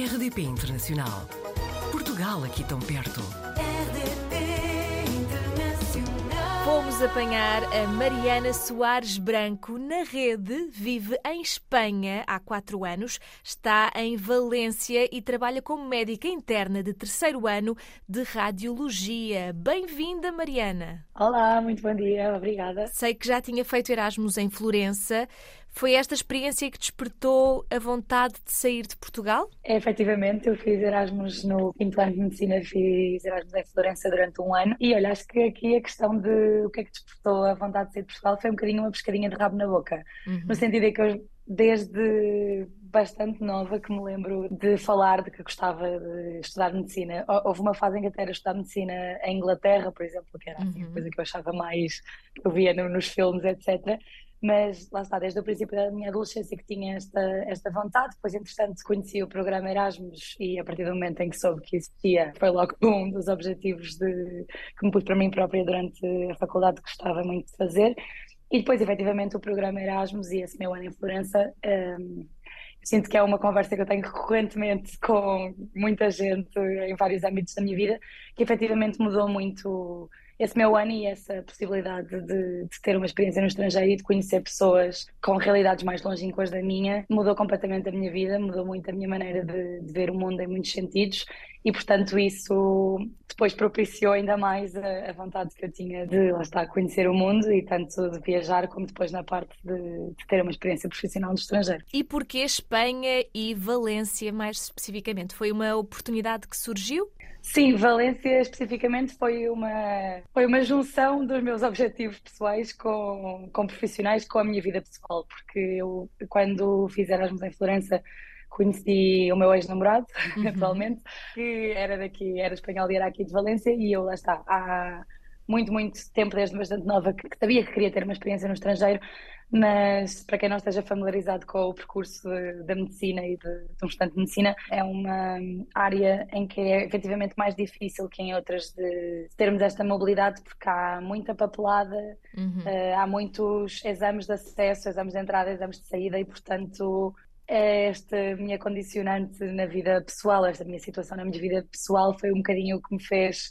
RDP Internacional. Portugal aqui tão perto. RDP Internacional. Fomos apanhar a Mariana Soares Branco na rede, vive em Espanha há quatro anos, está em Valência e trabalha como médica interna de terceiro ano de radiologia. Bem-vinda, Mariana. Olá, muito bom dia, obrigada. Sei que já tinha feito Erasmus em Florença. Foi esta experiência que despertou a vontade de sair de Portugal? É, efetivamente, eu fiz Erasmus no quinto ano de medicina, fiz Erasmus em Florença durante um ano. E olha, acho que aqui a questão de o que é que despertou a vontade de sair de Portugal foi um bocadinho uma pescadinha de rabo na boca. Uhum. No sentido de que eu, desde bastante nova, que me lembro de falar de que gostava de estudar medicina. Hou- Houve uma fase em que até era estudar medicina em Inglaterra, por exemplo, que era assim, a Uhum. coisa que eu achava mais, que eu via no- nos filmes, etc. Mas lá está, desde o princípio da minha adolescência que tinha esta, esta vontade. Depois, entretanto, conheci o programa Erasmus e a partir do momento em que soube que existia, foi logo um dos objetivos de, que me pus para mim própria durante a faculdade que gostava muito de fazer. E depois, efetivamente, o programa Erasmus e esse meu ano em Florença. eu sinto que é uma conversa que eu tenho recorrentemente com muita gente em vários âmbitos da minha vida, que efetivamente mudou muito esse meu ano e essa possibilidade de, de ter uma experiência no estrangeiro e de conhecer pessoas com realidades mais longínquas da minha, mudou completamente a minha vida, mudou muito a minha maneira de, de ver o mundo em muitos sentidos e, portanto, isso depois propiciou ainda mais a, a vontade que eu tinha de, lá está, conhecer o mundo e tanto de viajar como depois na parte de, de ter uma experiência profissional no estrangeiro. E porquê Espanha e Valência, mais especificamente? Foi uma oportunidade que surgiu? Sim, Valência especificamente foi uma, foi uma junção dos meus objetivos pessoais com, com profissionais, com a minha vida pessoal, porque eu, quando fiz Erasmus em Florença, conheci o meu ex-namorado, atualmente, que era daqui, era espanhol e era aqui de Valência, e eu lá está, há muito, muito tempo, desde bastante nova, que, sabia que queria ter uma experiência no estrangeiro, mas para quem não esteja familiarizado com o percurso da medicina e de, de um estudante de medicina, é uma área em que é efetivamente mais difícil que em outras de termos esta mobilidade, porque há muita papelada, Uhum. eh, há muitos exames de acesso, exames de entrada, exames de saída, e portanto. Esta minha condicionante na vida pessoal, esta minha situação na minha vida pessoal foi um bocadinho o que me fez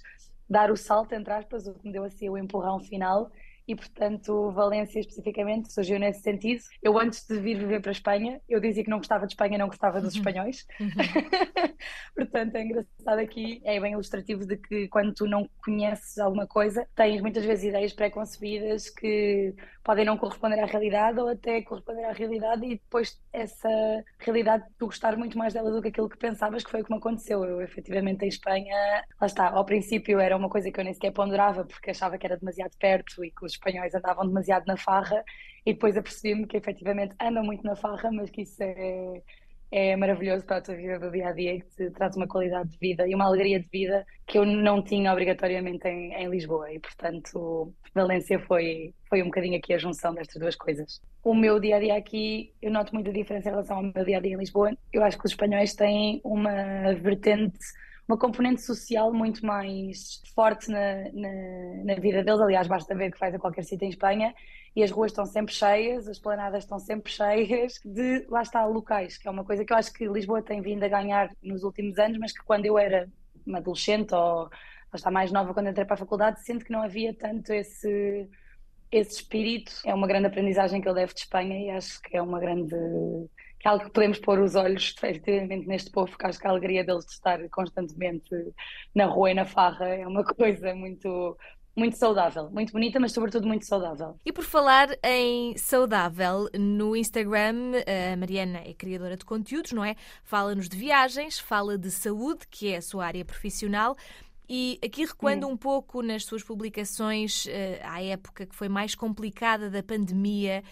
dar o salto, entre aspas, o que me deu assim o empurrão final e, portanto, Valência especificamente surgiu nesse sentido. Eu, antes de vir viver para a Espanha, eu dizia que não gostava de Espanha, não gostava dos espanhóis. portanto, é engraçado aqui, é bem ilustrativo de que quando tu não conheces alguma coisa, tens muitas vezes ideias pré-concebidas que podem não corresponder à realidade ou até corresponder à realidade e depois essa realidade tu gostar muito mais dela do que aquilo que pensavas que foi o que me aconteceu. Eu efetivamente em Espanha, lá está, ao princípio era uma coisa que eu nem sequer ponderava porque achava que era demasiado perto e que os espanhóis andavam demasiado na farra e depois apercebi-me que efetivamente andam muito na farra, mas que isso é é maravilhoso para a tua vida do dia a dia e que te traz uma qualidade de vida e uma alegria de vida que eu não tinha obrigatoriamente em, em Lisboa e portanto Valência foi, foi um bocadinho aqui a junção destas duas coisas. O meu dia a dia aqui, eu noto muita diferença em relação ao meu dia a dia em Lisboa. Eu acho que os espanhóis têm uma vertente uma componente social muito mais forte na, na, na vida deles. Aliás, basta ver que faz a qualquer sítio em Espanha e as ruas estão sempre cheias, as planadas estão sempre cheias de, lá está, locais, que é uma coisa que eu acho que Lisboa tem vindo a ganhar nos últimos anos, mas que quando eu era uma adolescente ou lá está mais nova, quando entrei para a faculdade, sinto que não havia tanto esse, esse espírito. É uma grande aprendizagem que eu levo de Espanha e acho que é uma grande que é algo que podemos pôr os olhos efetivamente neste povo, porque acho que a alegria deles de estar constantemente na rua e na farra é uma coisa muito, muito saudável, muito bonita, mas sobretudo muito saudável. E por falar em saudável, no Instagram, a Mariana é criadora de conteúdos, não é? Fala-nos de viagens, fala de saúde, que é a sua área profissional. E aqui recuando um pouco nas suas publicações eh, à época que foi mais complicada da pandemia,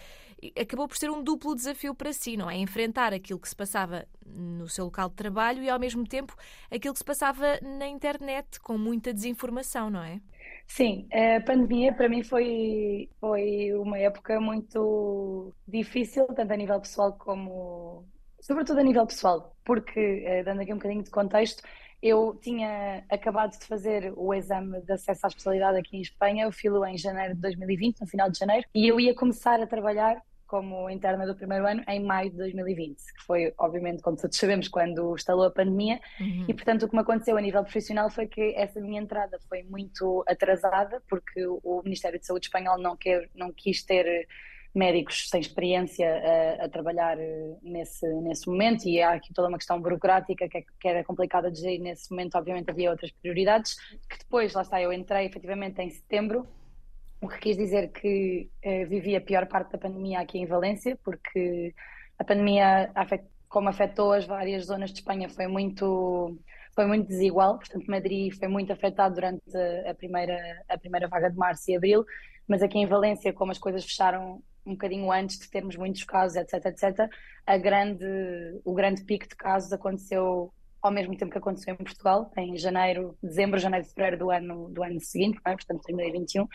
acabou por ser um duplo desafio para si, não é? Enfrentar aquilo que se passava no seu local de trabalho e, ao mesmo tempo, aquilo que se passava na internet, com muita desinformação, não é? Sim, a pandemia para mim foi, foi uma época muito difícil, tanto a nível pessoal como. sobretudo a nível pessoal, porque, eh, dando aqui um bocadinho de contexto, eu tinha acabado de fazer o exame de acesso à especialidade aqui em Espanha, eu filo em janeiro de 2020, no final de janeiro, e eu ia começar a trabalhar como interna do primeiro ano em maio de 2020, que foi, obviamente, como todos sabemos, quando instalou a pandemia. Uhum. E, portanto, o que me aconteceu a nível profissional foi que essa minha entrada foi muito atrasada, porque o Ministério de Saúde espanhol não, quer, não quis ter médicos sem experiência a, a trabalhar eh, nesse, nesse momento e há aqui toda uma questão burocrática que, é, que era complicada de gerir nesse momento, obviamente havia outras prioridades, que depois, lá está, eu entrei efetivamente em setembro, o que quis dizer que eh, vivi a pior parte da pandemia aqui em Valência, porque a pandemia, como afetou as várias zonas de Espanha, foi muito foi muito desigual, portanto Madrid foi muito afetado durante a primeira, a primeira vaga de março e abril, mas aqui em Valência, como as coisas fecharam um bocadinho antes de termos muitos casos, etc, etc, a grande, o grande pico de casos aconteceu ao mesmo tempo que aconteceu em Portugal, em janeiro, dezembro, janeiro, fevereiro do ano, do ano seguinte, é? portanto 2021,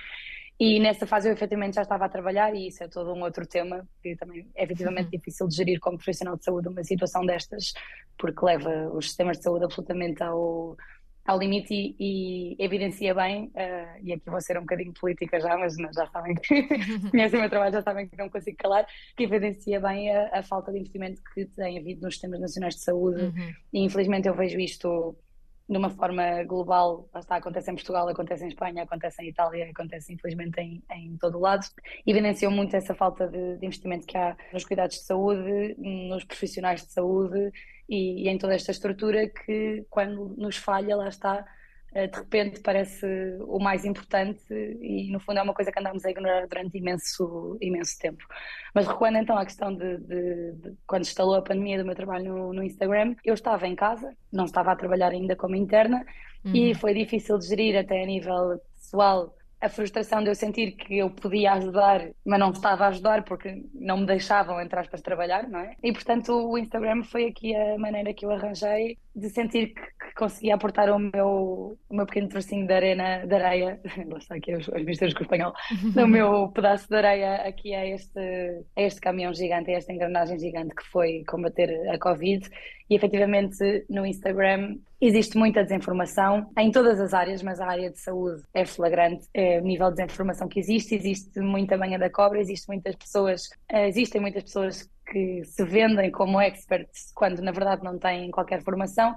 e nessa fase eu efetivamente já estava a trabalhar e isso é todo um outro tema que também é efetivamente uhum. difícil de gerir como profissional de saúde uma situação destas, porque leva os sistemas de saúde absolutamente ao, ao limite e, e evidencia bem, uh, e aqui vou ser um bocadinho política já, mas não, já sabem que conhecem o meu trabalho, já sabem que não consigo calar, que evidencia bem a, a falta de investimento que tem havido nos sistemas nacionais de saúde uhum. e infelizmente eu vejo isto de uma forma global, está, acontece em Portugal, acontece em Espanha, acontece em Itália, acontece infelizmente em, em todo o lado. Evidenciou muito essa falta de, de, investimento que há nos cuidados de saúde, nos profissionais de saúde e, e em toda esta estrutura que, quando nos falha, lá está, de repente parece o mais importante e no fundo é uma coisa que andamos a ignorar durante imenso, imenso tempo. Mas recuando então à questão de, de, de quando instalou a pandemia do meu trabalho no, no, Instagram, eu estava em casa, não estava a trabalhar ainda como interna uhum. e foi difícil de gerir até a nível pessoal a frustração de eu sentir que eu podia ajudar, mas não estava a ajudar porque não me deixavam, entre aspas, trabalhar, não é? E portanto o Instagram foi aqui a maneira que eu arranjei de sentir que, que conseguia aportar o meu, o meu pequeno trocinho de arena, de areia, lá está aqui os, os misturas com o espanhol, o meu pedaço de areia aqui a este, a este caminhão gigante, a esta engrenagem gigante que foi combater a Covid. E efetivamente no Instagram existe muita desinformação em todas as áreas, mas a área de saúde é flagrante, é o nível de desinformação que existe, existe muita banha da cobra, existe muitas pessoas, eh, existem muitas pessoas que se vendem como experts quando na verdade não têm qualquer formação.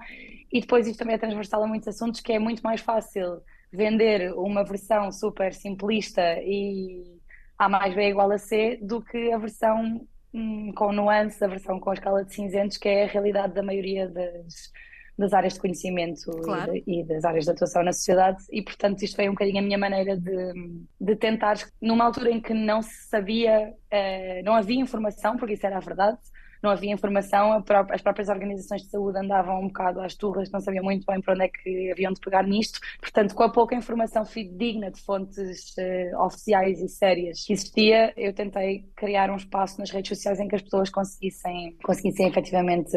E depois isto também é transversal a muitos assuntos que é muito mais fácil vender uma versão super simplista e A mais B é igual a C do que a versão hum, com nuances, a versão com a escala de cinzentos que é a realidade da maioria das, das áreas de conhecimento claro. e, de, e, das áreas de atuação na sociedade e portanto isto foi um bocadinho a minha maneira de, de tentar numa altura em que não se sabia uh, não havia informação porque isso era a verdade não havia informação, as próprias organizações de saúde andavam um bocado às turras, não sabiam muito bem para onde é que haviam de pegar nisto. Portanto, com a pouca informação fidedigna de fontes uh, oficiais e sérias que existia, eu tentei criar um espaço nas redes sociais em que as pessoas conseguissem, conseguissem efetivamente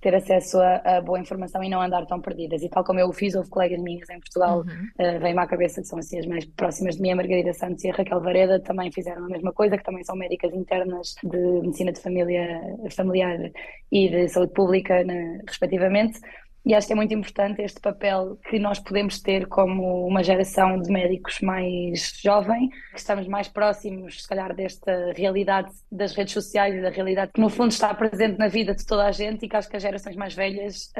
ter acesso a, a, boa informação e não andar tão perdidas. E tal como eu o fiz, houve colegas minhas em Portugal, uhum. uh, veio-me à cabeça que são assim as mais próximas de mim, a Margarida Santos e a Raquel Vareda, também fizeram a mesma coisa, que também são médicas internas de medicina de família, familiar e de saúde pública, né, respectivamente. E acho que é muito importante este papel que nós podemos ter como uma geração de médicos mais jovem, que estamos mais próximos, se calhar, desta realidade das redes sociais e da realidade que, no fundo, está presente na vida de toda a gente e que acho que as gerações mais velhas,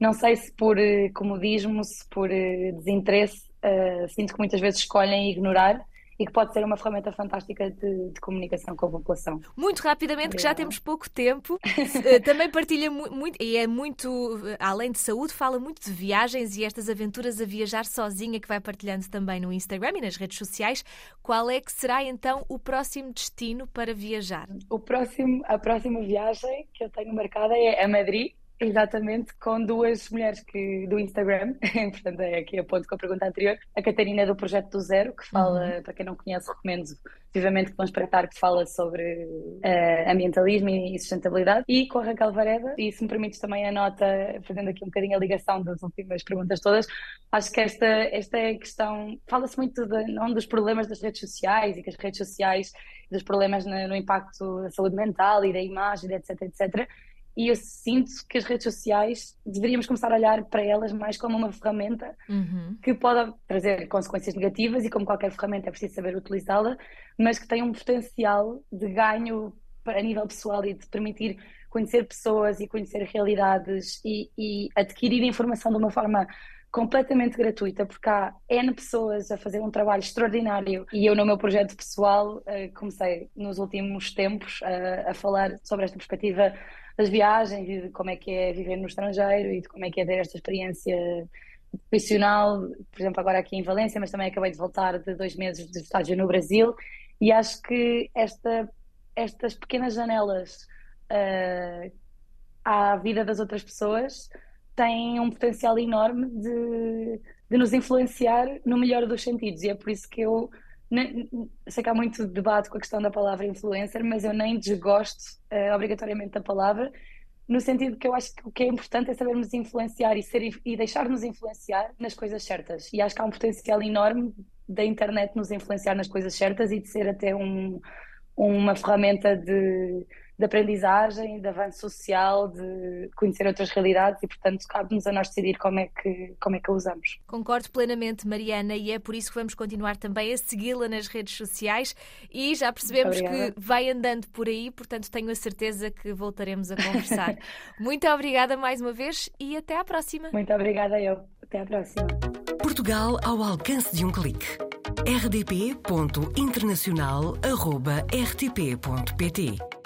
não sei se por uh, comodismo, se por uh, desinteresse, uh, sinto que muitas vezes escolhem ignorar e que pode ser uma ferramenta fantástica de, de comunicação com a população. Muito rapidamente, que já temos pouco tempo, eh, também partilha muito, e é muito, além de saúde, fala muito de viagens e estas aventuras a viajar sozinha que vai partilhando também no Instagram e nas redes sociais. Qual é que será então o próximo destino para viajar? O próximo, a próxima viagem que eu tenho marcada é a Madrid Exatamente, com duas mulheres que, do Instagram, portanto é aqui a ponto com a pergunta anterior, a Catarina do Projeto do Zero, que fala, uhum. para quem não conhece, recomendo vivamente que vão espreitar, que fala sobre uh, ambientalismo e sustentabilidade, e com a Raquel Vareda, e se me permites também a nota, fazendo aqui um bocadinho a ligação das últimas perguntas todas, acho que esta, esta é questão, fala-se muito de, não dos problemas das redes sociais e que as redes sociais, dos problemas no, no impacto da saúde mental e da imagem, etc, etc, e eu sinto que as redes sociais deveríamos começar a olhar para elas mais como uma ferramenta Uhum. que pode trazer consequências negativas e como qualquer ferramenta é preciso saber utilizá-la, mas que tem um potencial de ganho a nível pessoal e de permitir conhecer pessoas e conhecer realidades e, e adquirir informação de uma forma completamente gratuita, porque há N pessoas a fazer um trabalho extraordinário e eu no meu projeto pessoal eh, comecei nos últimos tempos a, a falar sobre esta perspectiva das viagens e de como é que é viver no estrangeiro e de como é que é ter esta experiência profissional, por exemplo, agora aqui em Valência, mas também acabei de voltar de dois meses de estágio no Brasil. E acho que esta, estas pequenas janelas eh, à vida das outras pessoas têm um potencial enorme de, de nos influenciar no melhor dos sentidos. E é por isso que eu sei que há muito debate com a questão da palavra influencer, mas eu nem desgosto eh, obrigatoriamente da palavra, no sentido que eu acho que o que é importante é sabermos influenciar e, ser, e deixar-nos influenciar nas coisas certas. E acho que há um potencial enorme da internet nos influenciar nas coisas certas e de ser até um, uma ferramenta de, de aprendizagem, de avanço social, de conhecer outras realidades e, portanto, cabe-nos a nós decidir como é que, como é que a usamos. Concordo plenamente, Mariana, e é por isso que vamos continuar também a segui-la nas redes sociais e já percebemos que vai andando por aí, portanto tenho a certeza que voltaremos a conversar. Muito obrigada mais uma vez e até à próxima. Muito obrigada eu. Até à próxima. Portugal ao alcance de um clique. rdp.internacional.rtp.pt